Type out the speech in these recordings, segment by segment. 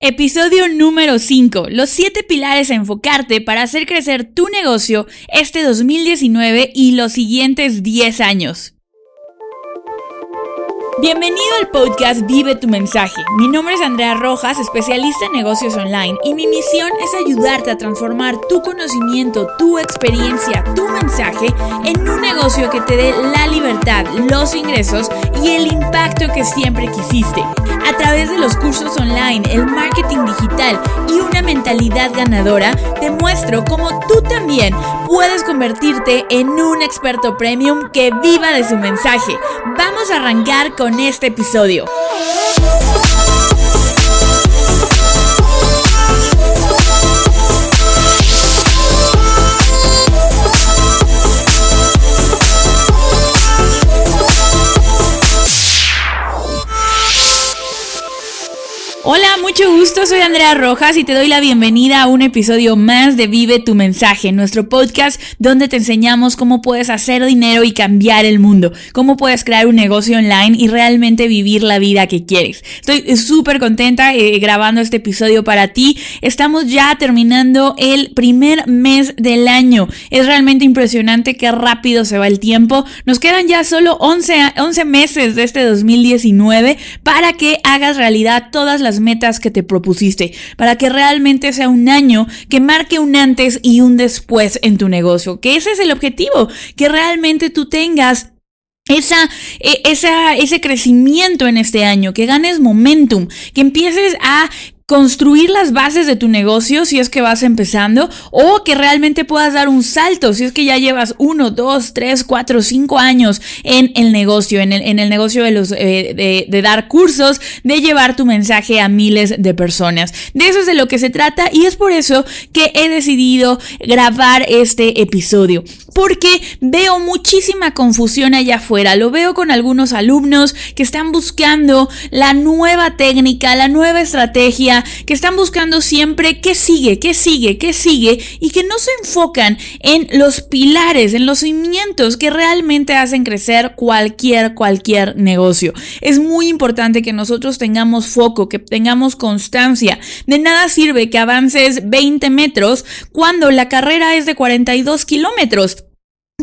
Episodio número 5. Los 7 pilares a enfocarte para hacer crecer tu negocio este 2019 y los siguientes 10 años. Bienvenido al podcast Vive tu mensaje. Mi nombre es Andrea Rojas, especialista en negocios online, y mi misión es ayudarte a transformar tu conocimiento, tu experiencia, tu mensaje en un negocio que te dé la libertad, los ingresos y el impacto que siempre quisiste. A través de los cursos online, el marketing digital y una mentalidad ganadora, te muestro cómo tú también puedes convertirte en un experto premium que viva de su mensaje. Vamos a arrancar con con este episodio. Hola, mucho gusto, soy Andrea Rojas y te doy la bienvenida a un episodio más de Vive tu mensaje, nuestro podcast donde te enseñamos cómo puedes hacer dinero y cambiar el mundo, cómo puedes crear un negocio online y realmente vivir la vida que quieres. Estoy súper contenta eh, grabando este episodio para ti. Estamos ya terminando el primer mes del año. Es realmente impresionante qué rápido se va el tiempo. Nos quedan ya solo 11, 11 meses de este 2019 para que hagas realidad todas las metas que te propusiste, para que realmente sea un año que marque un antes y un después en tu negocio, que ese es el objetivo, que realmente tú tengas esa, e, esa, ese crecimiento en este año, que ganes momentum, que empieces a construir las bases de tu negocio si es que vas empezando o que realmente puedas dar un salto si es que ya llevas uno, dos, tres, cuatro, cinco años en el negocio, en el, en el negocio de, los, eh, de, de dar cursos, de llevar tu mensaje a miles de personas. De eso es de lo que se trata y es por eso que he decidido grabar este episodio porque veo muchísima confusión allá afuera. Lo veo con algunos alumnos que están buscando la nueva técnica, la nueva estrategia, que están buscando siempre qué sigue, qué sigue, qué sigue y que no se enfocan en los pilares, en los cimientos que realmente hacen crecer cualquier, cualquier negocio. Es muy importante que nosotros tengamos foco, que tengamos constancia. De nada sirve que avances 20 metros cuando la carrera es de 42 kilómetros.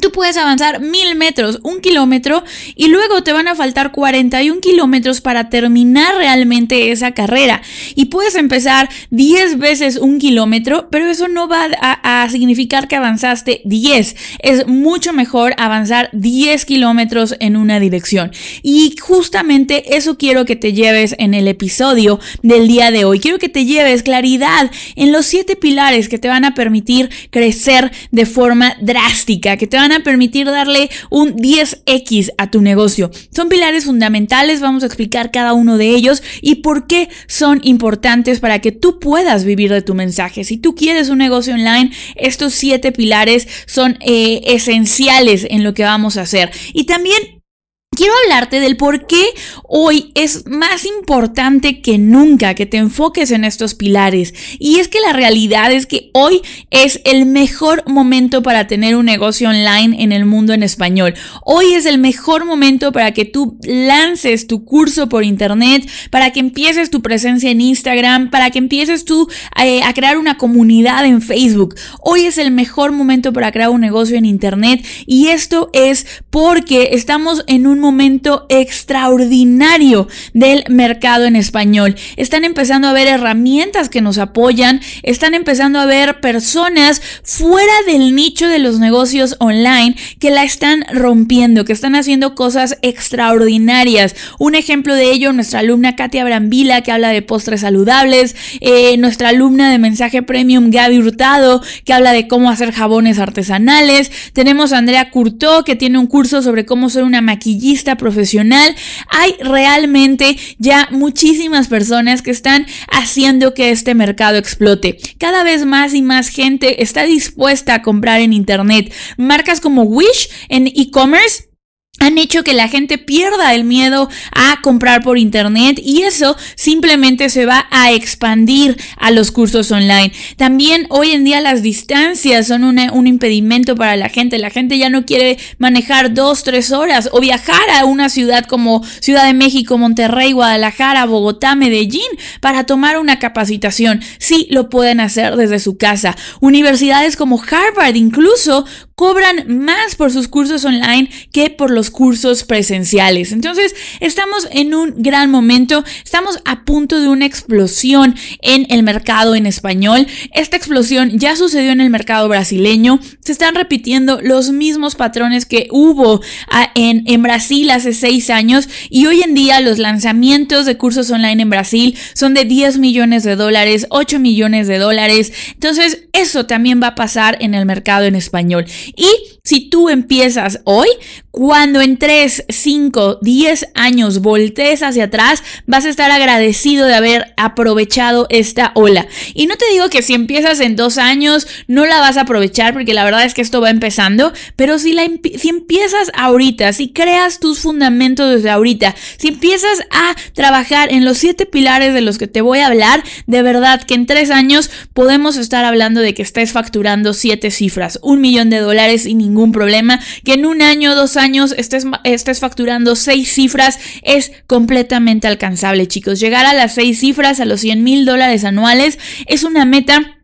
Tú puedes avanzar mil metros, un kilómetro, y luego te van a faltar 41 kilómetros para terminar realmente esa carrera. Y puedes empezar 10 veces un kilómetro, pero eso no va a, significar que avanzaste 10. Es mucho mejor avanzar 10 kilómetros en una dirección. Y justamente eso quiero que te lleves en el episodio del día de hoy. Quiero que te lleves claridad en los siete pilares que te van a permitir crecer de forma drástica, que te van a permitir darle un 10x a tu negocio. Son pilares fundamentales, vamos a explicar cada uno de ellos y por qué son importantes para que tú puedas vivir de tu mensaje. Si tú quieres un negocio online, estos siete pilares son eh, esenciales en lo que vamos a hacer. Y también Quiero hablarte del por qué hoy es más importante que nunca que te enfoques en estos pilares. Y es que la realidad es que hoy es el mejor momento para tener un negocio online en el mundo en español. Hoy es el mejor momento para que tú lances tu curso por internet, para que empieces tu presencia en Instagram, para que empieces tú eh, a crear una comunidad en Facebook. Hoy es el mejor momento para crear un negocio en internet y esto es porque estamos en un momento extraordinario del mercado en español. Están empezando a ver herramientas que nos apoyan, están empezando a ver personas fuera del nicho de los negocios online que la están rompiendo, que están haciendo cosas extraordinarias. Un ejemplo de ello, nuestra alumna Katia Brambila, que habla de postres saludables, eh, nuestra alumna de mensaje premium Gaby Hurtado, que habla de cómo hacer jabones artesanales. Tenemos a Andrea Curtó, que tiene un curso sobre cómo ser una maquillista profesional, hay realmente ya muchísimas personas que están haciendo que este mercado explote. Cada vez más y más gente está dispuesta a comprar en Internet. Marcas como Wish en e-commerce han hecho que la gente pierda el miedo a comprar por internet y eso simplemente se va a expandir a los cursos online. También hoy en día las distancias son un impedimento para la gente. La gente ya no quiere manejar dos, tres horas o viajar a una ciudad como Ciudad de México, Monterrey, Guadalajara, Bogotá, Medellín para tomar una capacitación. Sí, lo pueden hacer desde su casa. Universidades como Harvard incluso cobran más por sus cursos online que por los cursos presenciales. Entonces, estamos en un gran momento, estamos a punto de una explosión en el mercado en español. Esta explosión ya sucedió en el mercado brasileño, se están repitiendo los mismos patrones que hubo ah, en, en Brasil hace seis años y hoy en día los lanzamientos de cursos online en Brasil son de 10 millones de dólares, 8 millones de dólares. Entonces, eso también va a pasar en el mercado en español. Y si tú empiezas hoy, cuando en 3, 5, 10 años voltees hacia atrás, vas a estar agradecido de haber aprovechado esta ola. Y no te digo que si empiezas en dos años no la vas a aprovechar, porque la verdad es que esto va empezando, pero si, empiezas ahorita, si creas tus fundamentos desde ahorita, si empiezas a trabajar en los siete pilares de los que te voy a hablar, de verdad que en tres años podemos estar hablando de que estés facturando siete cifras, un millón de dólares sin ningún problema, que en un año, dos años, años estés, estés facturando seis cifras es completamente alcanzable, chicos. Llegar a las seis cifras, a los 100 mil dólares anuales, es una meta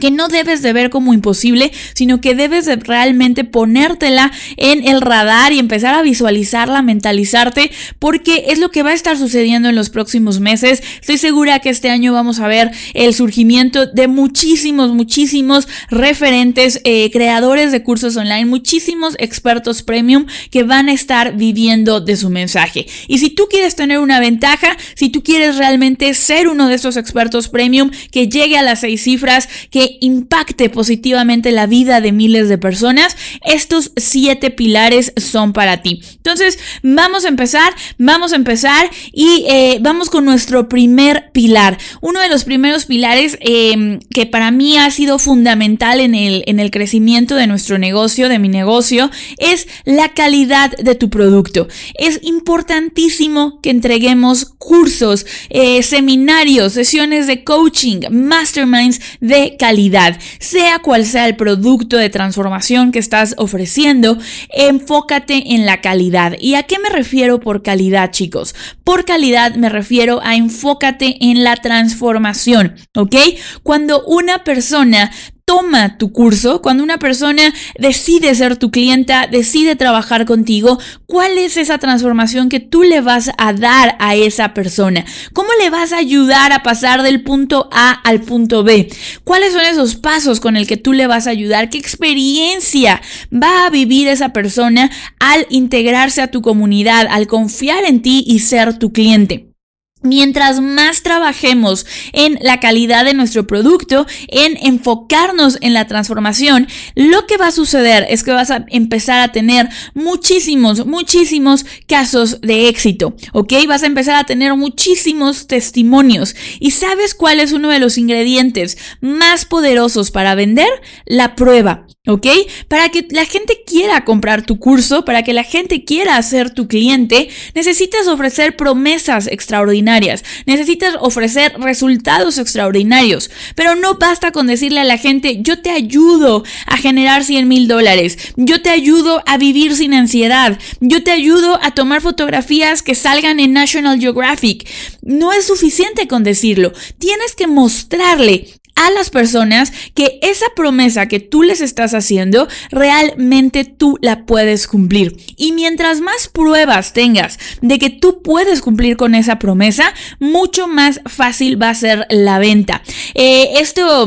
que no debes de ver como imposible, sino que debes de realmente ponértela en el radar y empezar a visualizarla, mentalizarte, porque es lo que va a estar sucediendo en los próximos meses. Estoy segura que este año vamos a ver el surgimiento de muchísimos, muchísimos referentes, eh, creadores de cursos online, muchísimos expertos premium que van a estar viviendo de su mensaje. Y si tú quieres tener una ventaja, si tú quieres realmente ser uno de esos expertos premium que llegue a las seis cifras, que impacte positivamente la vida de miles de personas, estos siete pilares son para ti. Entonces, vamos a empezar, vamos a empezar y eh, vamos con nuestro primer pilar. Uno de los primeros pilares em, que para mí ha sido fundamental en el, en el crecimiento de nuestro negocio, de mi negocio, es la calidad de tu producto. Es importantísimo que entreguemos cursos, eh, seminarios, sesiones de coaching, masterminds de calidad sea cual sea el producto de transformación que estás ofreciendo, enfócate en la calidad. ¿Y a qué me refiero por calidad, chicos? Por calidad me refiero a enfócate en la transformación, ¿ok? Cuando una persona toma tu curso, cuando una persona decide ser tu clienta, decide trabajar contigo, ¿cuál es esa transformación que tú le vas a dar a esa persona? ¿Cómo le vas a ayudar a pasar del punto A al punto B? ¿Cuáles son esos pasos con el que tú le vas a ayudar? ¿Qué experiencia va a vivir esa persona al integrarse a tu comunidad, al confiar en ti y ser tu cliente? Mientras más trabajemos en la calidad de nuestro producto, en enfocarnos en la transformación, lo que va a suceder es que vas a empezar a tener muchísimos, muchísimos casos de éxito, ¿ok? Vas a empezar a tener muchísimos testimonios. ¿Y sabes cuál es uno de los ingredientes más poderosos para vender? La prueba. ¿Ok? Para que la gente quiera comprar tu curso, para que la gente quiera ser tu cliente, necesitas ofrecer promesas extraordinarias, necesitas ofrecer resultados extraordinarios, pero no basta con decirle a la gente, yo te ayudo a generar 100 mil dólares, yo te ayudo a vivir sin ansiedad, yo te ayudo a tomar fotografías que salgan en National Geographic. No es suficiente con decirlo, tienes que mostrarle a las personas que esa promesa que tú les estás haciendo, realmente tú la puedes cumplir. Y mientras más pruebas tengas de que tú puedes cumplir con esa promesa, mucho más fácil va a ser la venta. Eh, esto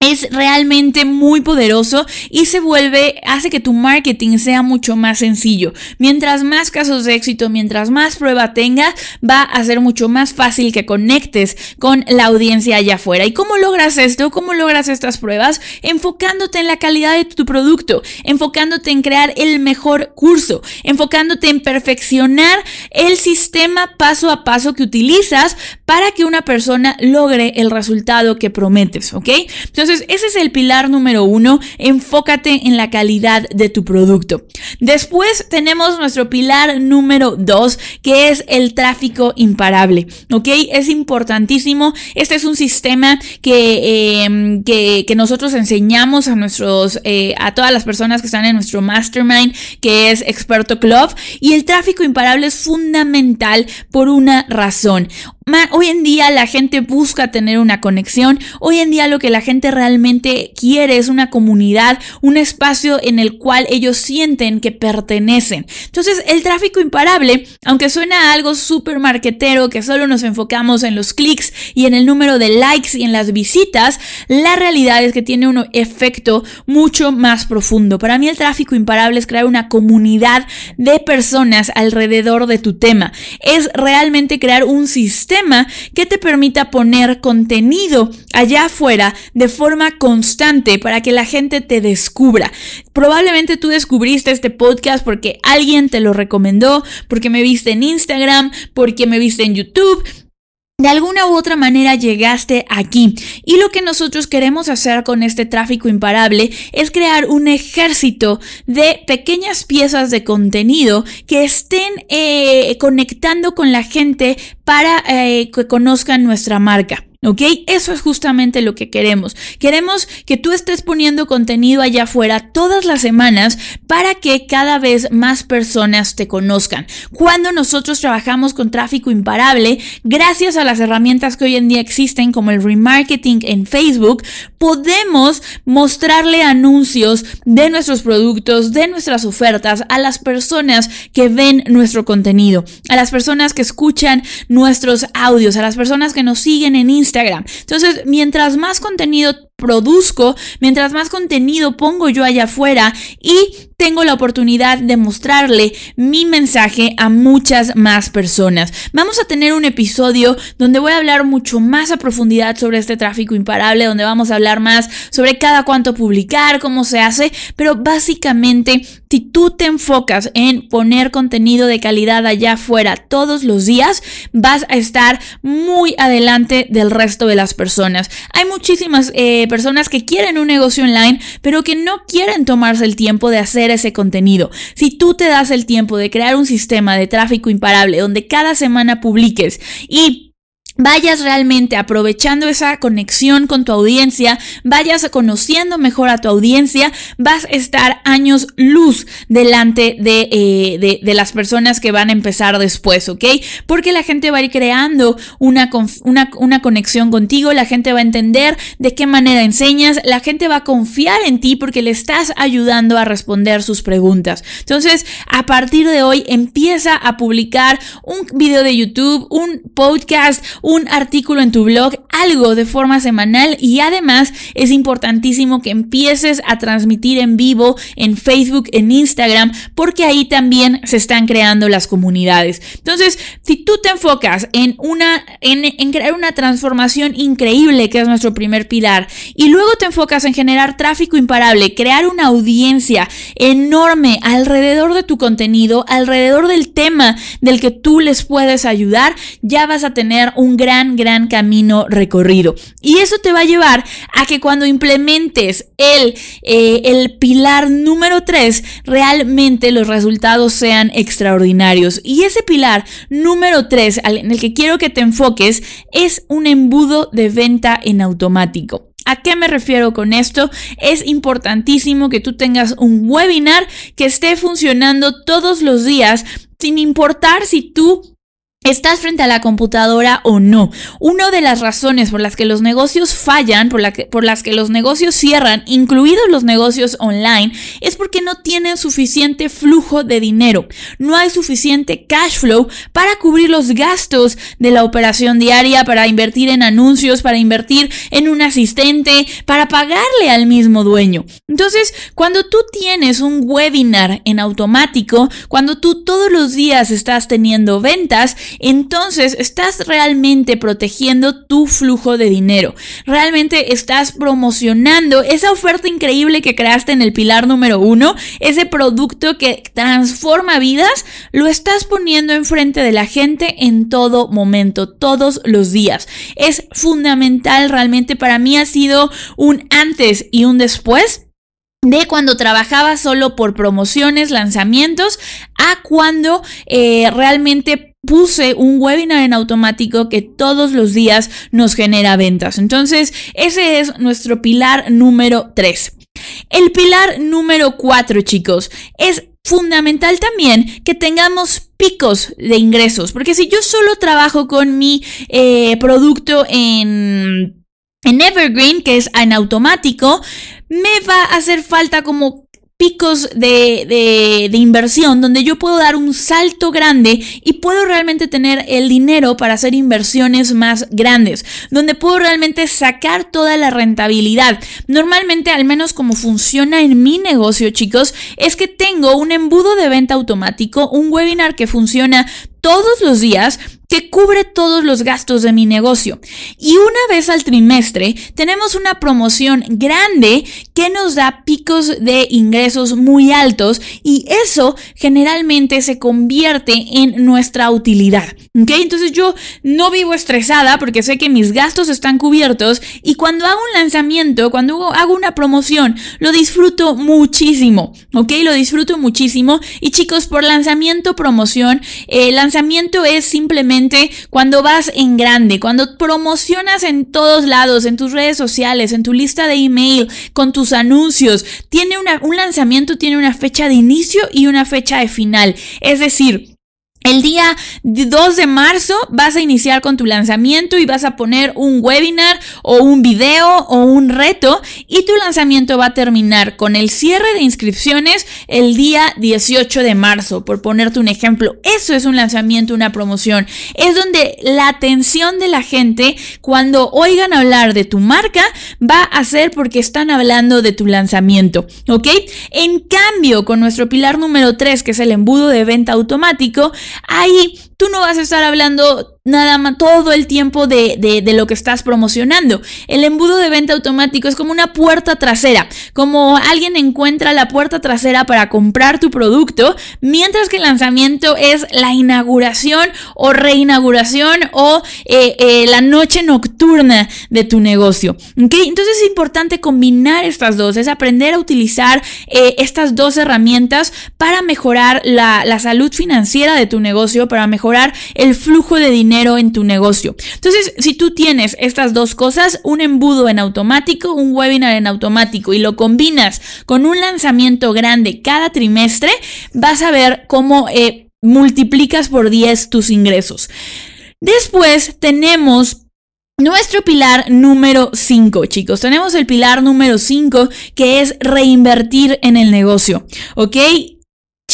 es realmente muy poderoso y se vuelve, hace que tu marketing sea mucho más sencillo. Mientras más casos de éxito, mientras más prueba tengas, va a ser mucho más fácil que conectes con la audiencia allá afuera. ¿Y cómo logras esto? ¿Cómo logras estas pruebas? Enfocándote en la calidad de tu producto, enfocándote en crear el mejor curso, enfocándote en perfeccionar el sistema paso a paso que utilizas para que una persona logre el resultado que prometes, ¿ok? Entonces, Entonces, ese es el pilar número uno, enfócate en la calidad de tu producto. Después tenemos nuestro pilar número dos, que es el tráfico imparable, ¿ok? Es importantísimo. Este es un sistema que, em, que, nosotros enseñamos a nuestros, eh, a todas las personas que están en nuestro mastermind, que es Experto Club, y el tráfico imparable es fundamental por una razón. Hoy en día la gente busca tener una conexión, hoy en día lo que la gente realmente quiere es una comunidad, un espacio en el cual ellos sienten que pertenecen. Entonces el tráfico imparable, aunque suena a algo súper marquetero, que solo nos enfocamos en los clics y en el número de likes y en las visitas, la realidad es que tiene un efecto mucho más profundo. Para mí el tráfico imparable es crear una comunidad de personas alrededor de tu tema. Es realmente crear un sistema que te permita poner contenido allá afuera de forma constante para que la gente te descubra. Probablemente tú descubriste este podcast porque alguien te lo recomendó, porque me viste en Instagram, porque me viste en YouTube de alguna u otra manera llegaste aquí y lo que nosotros queremos hacer con este tráfico imparable es crear un ejército de pequeñas piezas de contenido que estén eh, conectando con la gente para eh, que conozcan nuestra marca. ¿Ok? Eso es justamente lo que queremos. Queremos que tú estés poniendo contenido allá afuera todas las semanas para que cada vez más personas te conozcan. Cuando nosotros trabajamos con tráfico imparable, gracias a las herramientas que hoy en día existen como el remarketing en Facebook, podemos mostrarle anuncios de nuestros productos, de nuestras ofertas a las personas que ven nuestro contenido, a las personas que escuchan nuestros audios, a las personas que nos siguen en Instagram entonces, mientras más contenido produzco, mientras más contenido pongo yo allá afuera y tengo la oportunidad de mostrarle mi mensaje a muchas más personas. Vamos a tener un episodio donde voy a hablar mucho más a profundidad sobre este tráfico imparable, donde vamos a hablar más sobre cada cuánto publicar, cómo se hace, pero básicamente si tú te enfocas en poner contenido de calidad allá afuera todos los días, vas a estar muy adelante del resto de las personas. Hay muchísimas eh, personas que quieren un negocio online, pero que no quieren tomarse el tiempo de hacer ese contenido. Si tú te das el tiempo de crear un sistema de tráfico imparable donde cada semana publiques y vayas realmente aprovechando esa conexión con tu audiencia, vayas conociendo mejor a tu audiencia, vas a estar años luz delante de, eh, de, las personas que van a empezar después, ¿ok? Porque la gente va a ir creando una, una, una conexión contigo, la gente va a entender de qué manera enseñas, la gente va a confiar en ti porque le estás ayudando a responder sus preguntas. Entonces, a partir de hoy, empieza a publicar un video de YouTube, un podcast, un artículo en tu blog, algo de forma semanal y además es importantísimo que empieces a transmitir en vivo en Facebook, en Instagram, porque ahí también se están creando las comunidades. Entonces, si tú te enfocas en una en, en crear una transformación increíble, que es nuestro primer pilar, y luego te enfocas en generar tráfico imparable, crear una audiencia enorme alrededor de tu contenido, alrededor del tema del que tú les puedes ayudar, ya vas a tener un gran, gran camino recorrido. Y eso te va a llevar a que cuando implementes el, eh, el pilar número 3, realmente los resultados sean extraordinarios. Y ese pilar número 3 en el que quiero que te enfoques es un embudo de venta en automático. ¿A qué me refiero con esto? Es importantísimo que tú tengas un webinar que esté funcionando todos los días sin importar si tú ¿Estás frente a la computadora o no? Una de las razones por las que los negocios fallan, por, por, las que los negocios cierran, incluidos los negocios online, es porque no tienen suficiente flujo de dinero. No hay suficiente cash flow para cubrir los gastos de la operación diaria, para invertir en anuncios, para invertir en un asistente, para pagarle al mismo dueño. Entonces, cuando tú tienes un webinar en automático, cuando tú todos los días estás teniendo ventas, entonces estás realmente protegiendo tu flujo de dinero. Realmente estás promocionando esa oferta increíble que creaste en el pilar número uno, ese producto que transforma vidas, lo estás poniendo enfrente de la gente en todo momento, todos los días. Es fundamental realmente para mí ha sido un antes y un después de cuando trabajaba solo por promociones, lanzamientos, a cuando eh, realmente puse un webinar en automático que todos los días nos genera ventas. Entonces, ese es nuestro pilar número 3. El pilar número 4, chicos, es fundamental también que tengamos picos de ingresos, porque si yo solo trabajo con mi eh, producto en en Evergreen, que es en automático, me va a hacer falta como picos de, de, de, inversión donde yo puedo dar un salto grande y puedo realmente tener el dinero para hacer inversiones más grandes, donde puedo realmente sacar toda la rentabilidad. Normalmente, al menos como funciona en mi negocio, chicos, es que tengo un embudo de venta automático, un webinar que funciona todos los días que cubre todos los gastos de mi negocio. Y una vez al trimestre tenemos una promoción grande que nos da picos de ingresos muy altos y eso generalmente se convierte en nuestra utilidad. ¿Ok? Entonces yo no vivo estresada porque sé que mis gastos están cubiertos y cuando hago un lanzamiento, cuando hago una promoción, lo disfruto muchísimo. ¿Ok? Lo disfruto muchísimo. Y chicos, por lanzamiento, promoción, eh, lanzamiento es simplemente cuando vas en grande, cuando promocionas en todos lados, en tus redes sociales, en tu lista de email, con tus anuncios. Tiene un lanzamiento tiene una fecha de inicio y una fecha de final. Es decir, el día 2 de marzo vas a iniciar con tu lanzamiento y vas a poner un webinar o un video o un reto y tu lanzamiento va a terminar con el cierre de inscripciones el día 18 de marzo, por ponerte un ejemplo. Eso es un lanzamiento, una promoción. Es donde la atención de la gente cuando oigan hablar de tu marca va a ser porque están hablando de tu lanzamiento, ¿ok? En cambio, con nuestro pilar número 3, que es el embudo de venta automático, ahí tú no vas a estar hablando nada más todo el tiempo de, de, lo que estás promocionando. El embudo de venta automático es como una puerta trasera, como alguien encuentra la puerta trasera para comprar tu producto, mientras que el lanzamiento es la inauguración o reinauguración o eh, eh, la noche nocturna de tu negocio. Entonces es importante combinar estas dos, es aprender a utilizar eh, estas dos herramientas para mejorar la, la salud financiera de tu negocio, para mejorar el flujo de dinero en tu negocio. Entonces, si tú tienes estas dos cosas, un embudo en automático, un webinar en automático y lo combinas con un lanzamiento grande cada trimestre, vas a ver cómo eh, multiplicas por 10 tus ingresos. Después tenemos nuestro pilar número 5, chicos. Tenemos el pilar número 5 que es reinvertir en el negocio. ¿Ok?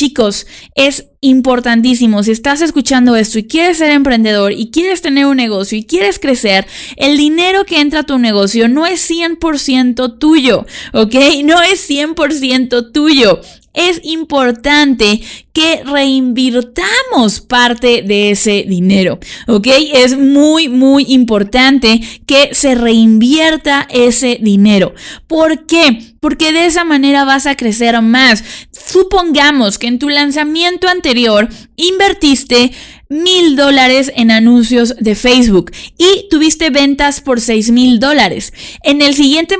Chicos, es importantísimo. Si estás escuchando esto y quieres ser emprendedor y quieres tener un negocio y quieres crecer, el dinero que entra a tu negocio no es 100% tuyo, ¿ok? No es 100% tuyo es importante que reinvirtamos parte de ese dinero, ¿ok? Es muy, muy importante que se reinvierta ese dinero. ¿Por qué? Porque de esa manera vas a crecer más. Supongamos que en tu lanzamiento anterior invertiste mil dólares en anuncios de Facebook y tuviste ventas por seis mil dólares. En el siguiente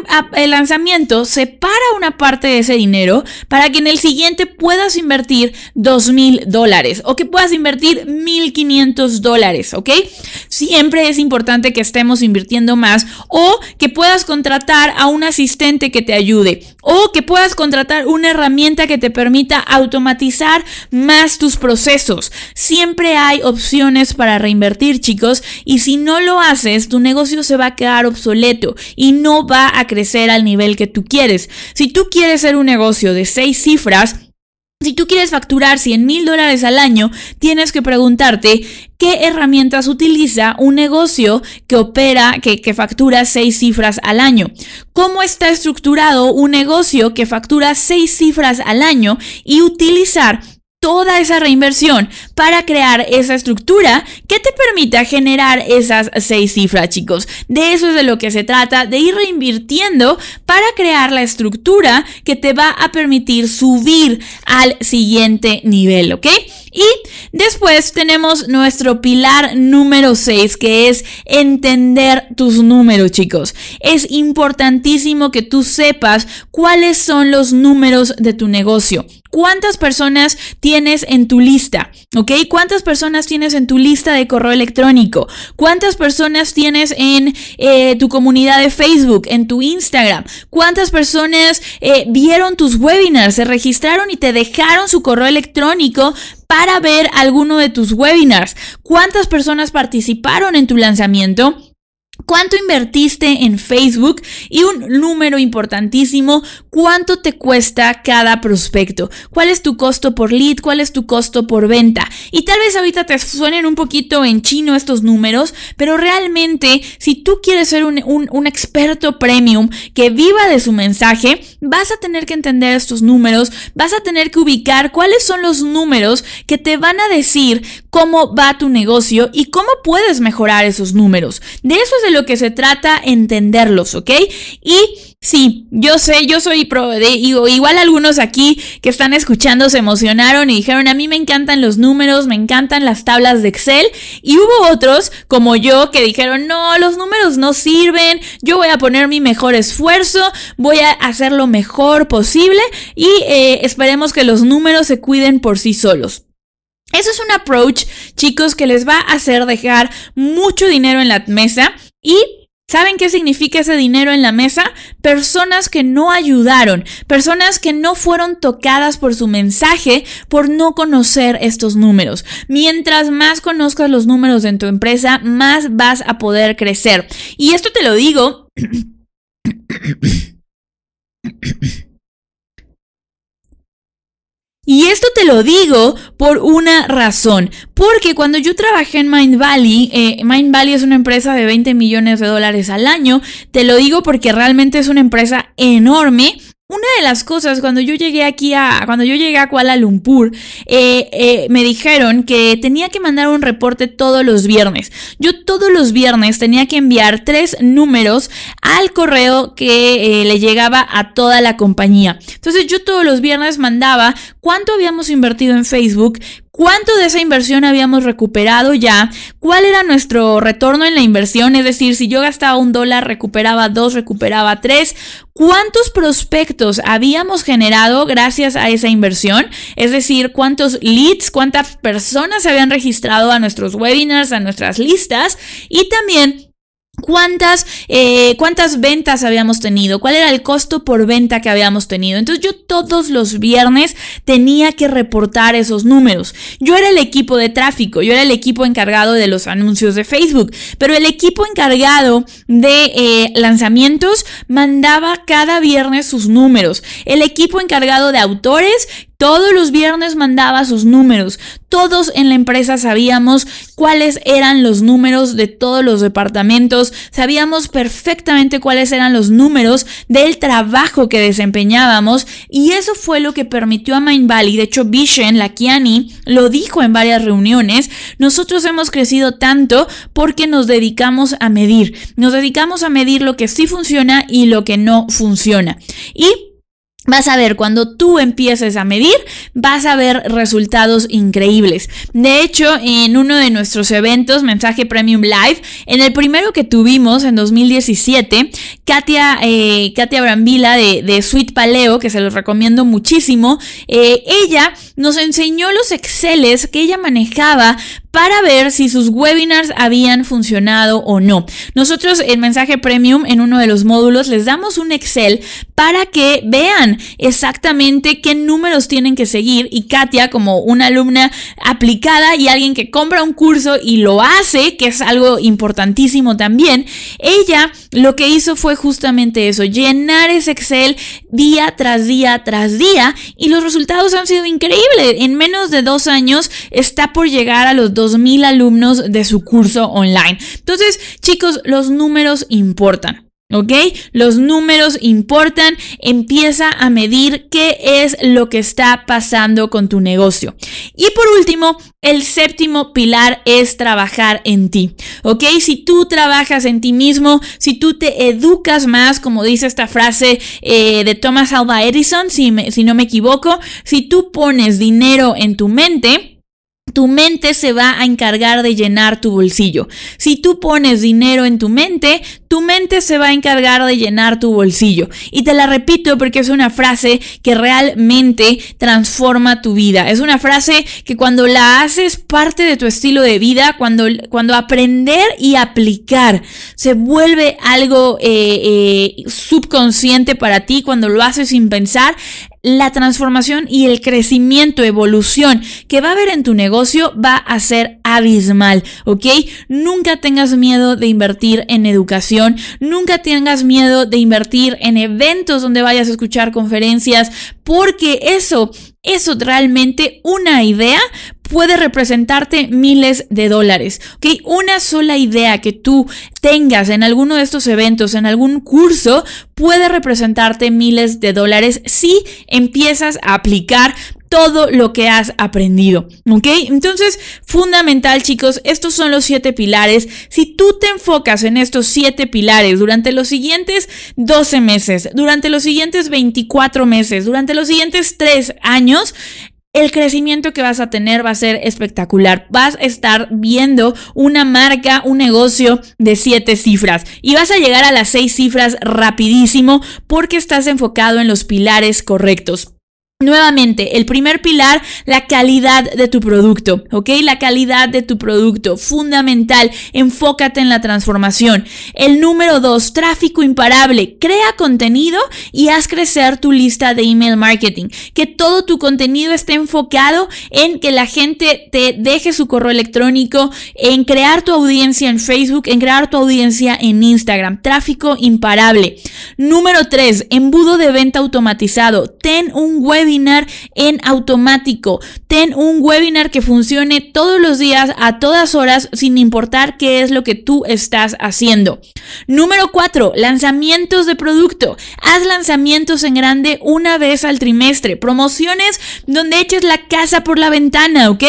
lanzamiento, separa una parte de ese dinero para que en el siguiente puedas invertir dos mil dólares o que puedas invertir mil quinientos dólares, ¿ok? Siempre es importante que estemos invirtiendo más o que puedas contratar a un asistente que te ayude o que puedas contratar una herramienta que te permita automatizar más tus procesos. Siempre hay opciones para reinvertir, chicos, y si no lo haces, tu negocio se va a quedar obsoleto y no va a crecer al nivel que tú quieres. Si tú quieres ser un negocio de seis cifras, si tú quieres facturar 100 mil dólares al año, tienes que preguntarte qué herramientas utiliza un negocio que opera, que, que, factura seis cifras al año. ¿Cómo está estructurado un negocio que factura seis cifras al año y utilizar toda esa reinversión para crear esa estructura que te permita generar esas seis cifras, chicos. De eso es de lo que se trata, de ir reinvirtiendo para crear la estructura que te va a permitir subir al siguiente nivel, ¿ok? Y después tenemos nuestro pilar número 6, que es entender tus números, chicos. Es importantísimo que tú sepas cuáles son los números de tu negocio. ¿Cuántas personas tienes en tu lista? ¿Ok? ¿Cuántas personas tienes en tu lista de correo electrónico? ¿Cuántas personas tienes en eh, tu comunidad de Facebook, en tu Instagram? ¿Cuántas personas eh, vieron tus webinars, se registraron y te dejaron su correo electrónico para ver alguno de tus webinars? ¿Cuántas personas participaron en tu lanzamiento? ¿Cuánto invertiste en Facebook? Y un número importantísimo, ¿cuánto te cuesta cada prospecto? ¿Cuál es tu costo por lead? ¿Cuál es tu costo por venta? Y tal vez ahorita te suenen un poquito en chino estos números, pero realmente si tú quieres ser un, un experto premium que viva de su mensaje, vas a tener que entender estos números, vas a tener que ubicar cuáles son los números que te van a decir cómo va tu negocio y cómo puedes mejorar esos números. De eso es de lo que se trata, entenderlos, ¿ok? Y sí, yo sé, yo soy pro de, igual algunos aquí que están escuchando se emocionaron y dijeron, a mí me encantan los números, me encantan las tablas de Excel. Y hubo otros como yo que dijeron, no, los números no sirven, yo voy a poner mi mejor esfuerzo, voy a hacer lo mejor posible y eh, esperemos que los números se cuiden por sí solos. Eso es un approach, chicos, que les va a hacer dejar mucho dinero en la mesa y ¿Saben qué significa ese dinero en la mesa? Personas que no ayudaron, personas que no fueron tocadas por su mensaje por no conocer estos números. Mientras más conozcas los números en tu empresa, más vas a poder crecer. Y esto te lo digo Y esto te lo digo por una razón, porque cuando yo trabajé en Mind Valley, eh, Mind Valley es una empresa de 20 millones de dólares al año, te lo digo porque realmente es una empresa enorme una de las cosas, cuando yo llegué aquí a, cuando yo llegué a Kuala Lumpur, eh, eh, me dijeron que tenía que mandar un reporte todos los viernes. Yo todos los viernes tenía que enviar tres números al correo que eh, le llegaba a toda la compañía. Entonces yo todos los viernes mandaba cuánto habíamos invertido en Facebook, ¿Cuánto de esa inversión habíamos recuperado ya? ¿Cuál era nuestro retorno en la inversión? Es decir, si yo gastaba un dólar, recuperaba dos, recuperaba tres. ¿Cuántos prospectos habíamos generado gracias a esa inversión? Es decir, cuántos leads, cuántas personas se habían registrado a nuestros webinars, a nuestras listas y también cuántas, eh, cuántas ventas habíamos tenido, cuál era el costo por venta que habíamos tenido. Entonces yo todos los viernes tenía que reportar esos números. Yo era el equipo de tráfico, yo era el equipo encargado de los anuncios de Facebook, pero el equipo encargado de eh, lanzamientos mandaba cada viernes sus números. El equipo encargado de autores todos los viernes mandaba sus números. Todos en la empresa sabíamos cuáles eran los números de todos los departamentos. Sabíamos perfectamente cuáles eran los números del trabajo que desempeñábamos. Y eso fue lo que permitió a Mind Valley. De hecho, Vishen, la Kiani, lo dijo en varias reuniones. Nosotros hemos crecido tanto porque nos dedicamos a medir. Nos dedicamos a medir lo que sí funciona y lo que no funciona. Y Vas a ver, cuando tú empieces a medir, vas a ver resultados increíbles. De hecho, en uno de nuestros eventos, Mensaje Premium Live, en el primero que tuvimos en 2017, Katia, eh, Katia Brambila de, de, Sweet Paleo, que se los recomiendo muchísimo, eh, ella nos enseñó los Exceles que ella manejaba para ver si sus webinars habían funcionado o no. Nosotros en Mensaje Premium, en uno de los módulos, les damos un Excel para que vean exactamente qué números tienen que seguir y Katia, como una alumna aplicada y alguien que compra un curso y lo hace, que es algo importantísimo también, ella lo que hizo fue justamente eso, llenar ese Excel día tras día tras día y los resultados han sido increíbles. En menos de dos años está por llegar a los 2.000 alumnos de su curso online. Entonces, chicos, los números importan. ¿ok? Los números importan, empieza a medir qué es lo que está pasando con tu negocio. Y por último, el séptimo pilar es trabajar en ti, ¿ok? Si tú trabajas en ti mismo, si tú te educas más, como dice esta frase eh, de Thomas Alva Edison, si, si no me equivoco, si tú pones dinero en tu mente, tu mente se va a encargar de llenar tu bolsillo. Si tú pones dinero en tu mente, tu mente se va a encargar de llenar tu bolsillo. Y te la repito porque es una frase que realmente transforma tu vida. Es una frase que cuando la haces parte de tu estilo de vida, cuando, cuando aprender y aplicar se vuelve algo eh, eh, subconsciente para ti, cuando lo haces sin pensar, la transformación y el crecimiento, evolución que va a haber en tu negocio va a ser abismal, ¿ok? Nunca tengas miedo de invertir en educación, nunca tengas miedo de invertir en eventos donde vayas a escuchar conferencias, porque eso, eso realmente una idea puede representarte miles de dólares. ¿ok? Una sola idea que tú tengas en alguno de estos eventos, en algún curso, puede representarte miles de dólares si empiezas a aplicar todo lo que has aprendido, ¿ok? Entonces, fundamental chicos, estos son los siete pilares. Si tú te enfocas en estos siete pilares durante los siguientes 12 meses, durante los siguientes 24 meses, durante los siguientes 3 años, el crecimiento que vas a tener va a ser espectacular. Vas a estar viendo una marca, un negocio de siete cifras y vas a llegar a las seis cifras rapidísimo porque estás enfocado en los pilares correctos. Nuevamente, el primer pilar, la calidad de tu producto, ¿ok? La calidad de tu producto, fundamental, enfócate en la transformación. El número dos, tráfico imparable, crea contenido y haz crecer tu lista de email marketing. Que todo tu contenido esté enfocado en que la gente te deje su correo electrónico, en crear tu audiencia en Facebook, en crear tu audiencia en Instagram. Tráfico imparable. Número tres, embudo de venta automatizado. Ten un web en automático. Ten un webinar que funcione todos los días, a todas horas, sin importar qué es lo que tú estás haciendo. Número 4. Lanzamientos de producto. Haz lanzamientos en grande una vez al trimestre. Promociones donde eches la casa por la ventana, ¿ok?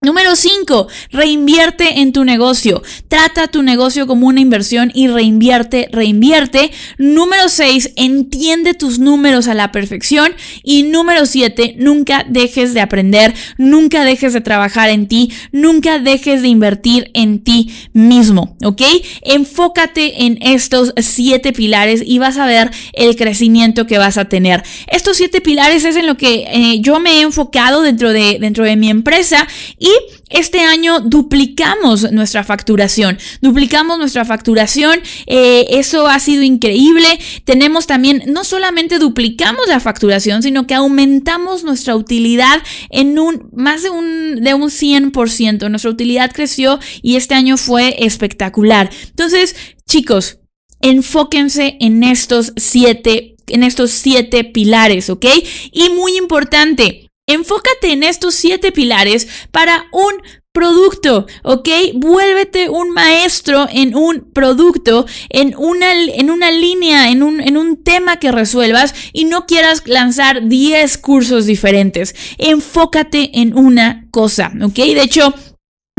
Número 5, reinvierte en tu negocio. Trata tu negocio como una inversión y reinvierte, reinvierte. Número 6, entiende tus números a la perfección. Y número 7, nunca dejes de aprender, nunca dejes de trabajar en ti, nunca dejes de invertir en ti mismo, ¿ok? Enfócate en estos 7 pilares y vas a ver el crecimiento que vas a tener. Estos 7 pilares es en lo que eh, yo me he enfocado dentro de, dentro de mi empresa. Y este año duplicamos nuestra facturación, duplicamos nuestra facturación, eh, eso ha sido increíble. Tenemos también, no solamente duplicamos la facturación, sino que aumentamos nuestra utilidad en un, más de un, de un 100%. Nuestra utilidad creció y este año fue espectacular. Entonces, chicos, enfóquense en estos siete, en estos siete pilares, ¿ok? Y muy importante, Enfócate en estos siete pilares para un producto, ¿ok? Vuélvete un maestro en un producto, en una, en una línea, en un, en un tema que resuelvas y no quieras lanzar 10 cursos diferentes. Enfócate en una cosa, ¿ok? De hecho,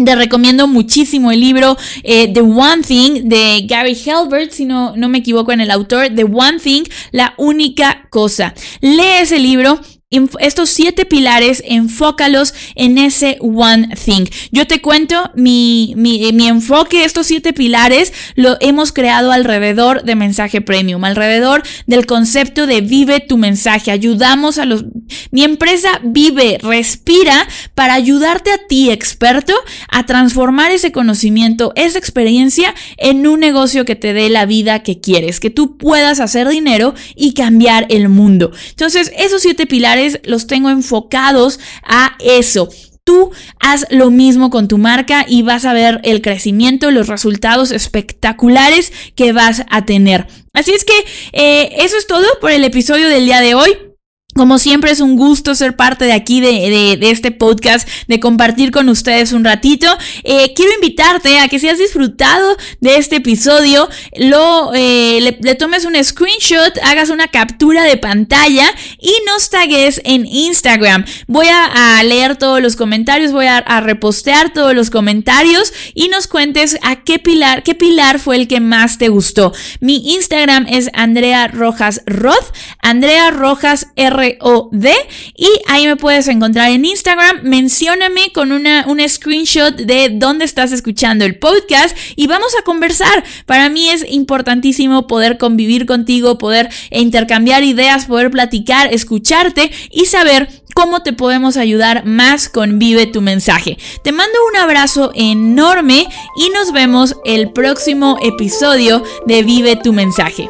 te recomiendo muchísimo el libro eh, The One Thing de Gary Helbert, si no, no me equivoco en el autor, The One Thing, la única cosa. Lee ese libro estos siete pilares, enfócalos en ese one thing. Yo te cuento, mi, mi, mi, enfoque, estos siete pilares, lo hemos creado alrededor de mensaje premium, alrededor del concepto de vive tu mensaje. Ayudamos a los... Mi empresa vive, respira para ayudarte a ti, experto, a transformar ese conocimiento, esa experiencia en un negocio que te dé la vida que quieres, que tú puedas hacer dinero y cambiar el mundo. Entonces, esos siete pilares los tengo enfocados a eso. Tú haz lo mismo con tu marca y vas a ver el crecimiento, los resultados espectaculares que vas a tener. Así es que eh, eso es todo por el episodio del día de hoy. Como siempre es un gusto ser parte de aquí, de, de, este podcast, de compartir con ustedes un ratito. Eh, quiero invitarte a que si has disfrutado de este episodio, lo, eh, le, tomes un screenshot, hagas una captura de pantalla y nos tagues en Instagram. Voy a, leer todos los comentarios, voy a, a, repostear todos los comentarios y nos cuentes a qué pilar, qué pilar fue el que más te gustó. Mi Instagram es Andrea Rojas Roth, Andrea Rojas R R-O-D. Y ahí me puedes encontrar en Instagram. Mencióname con una, un screenshot de dónde estás escuchando el podcast y vamos a conversar. Para mí es importantísimo poder convivir contigo, poder intercambiar ideas, poder platicar, escucharte y saber cómo te podemos ayudar más con Vive tu mensaje. Te mando un abrazo enorme y nos vemos el próximo episodio de Vive tu mensaje.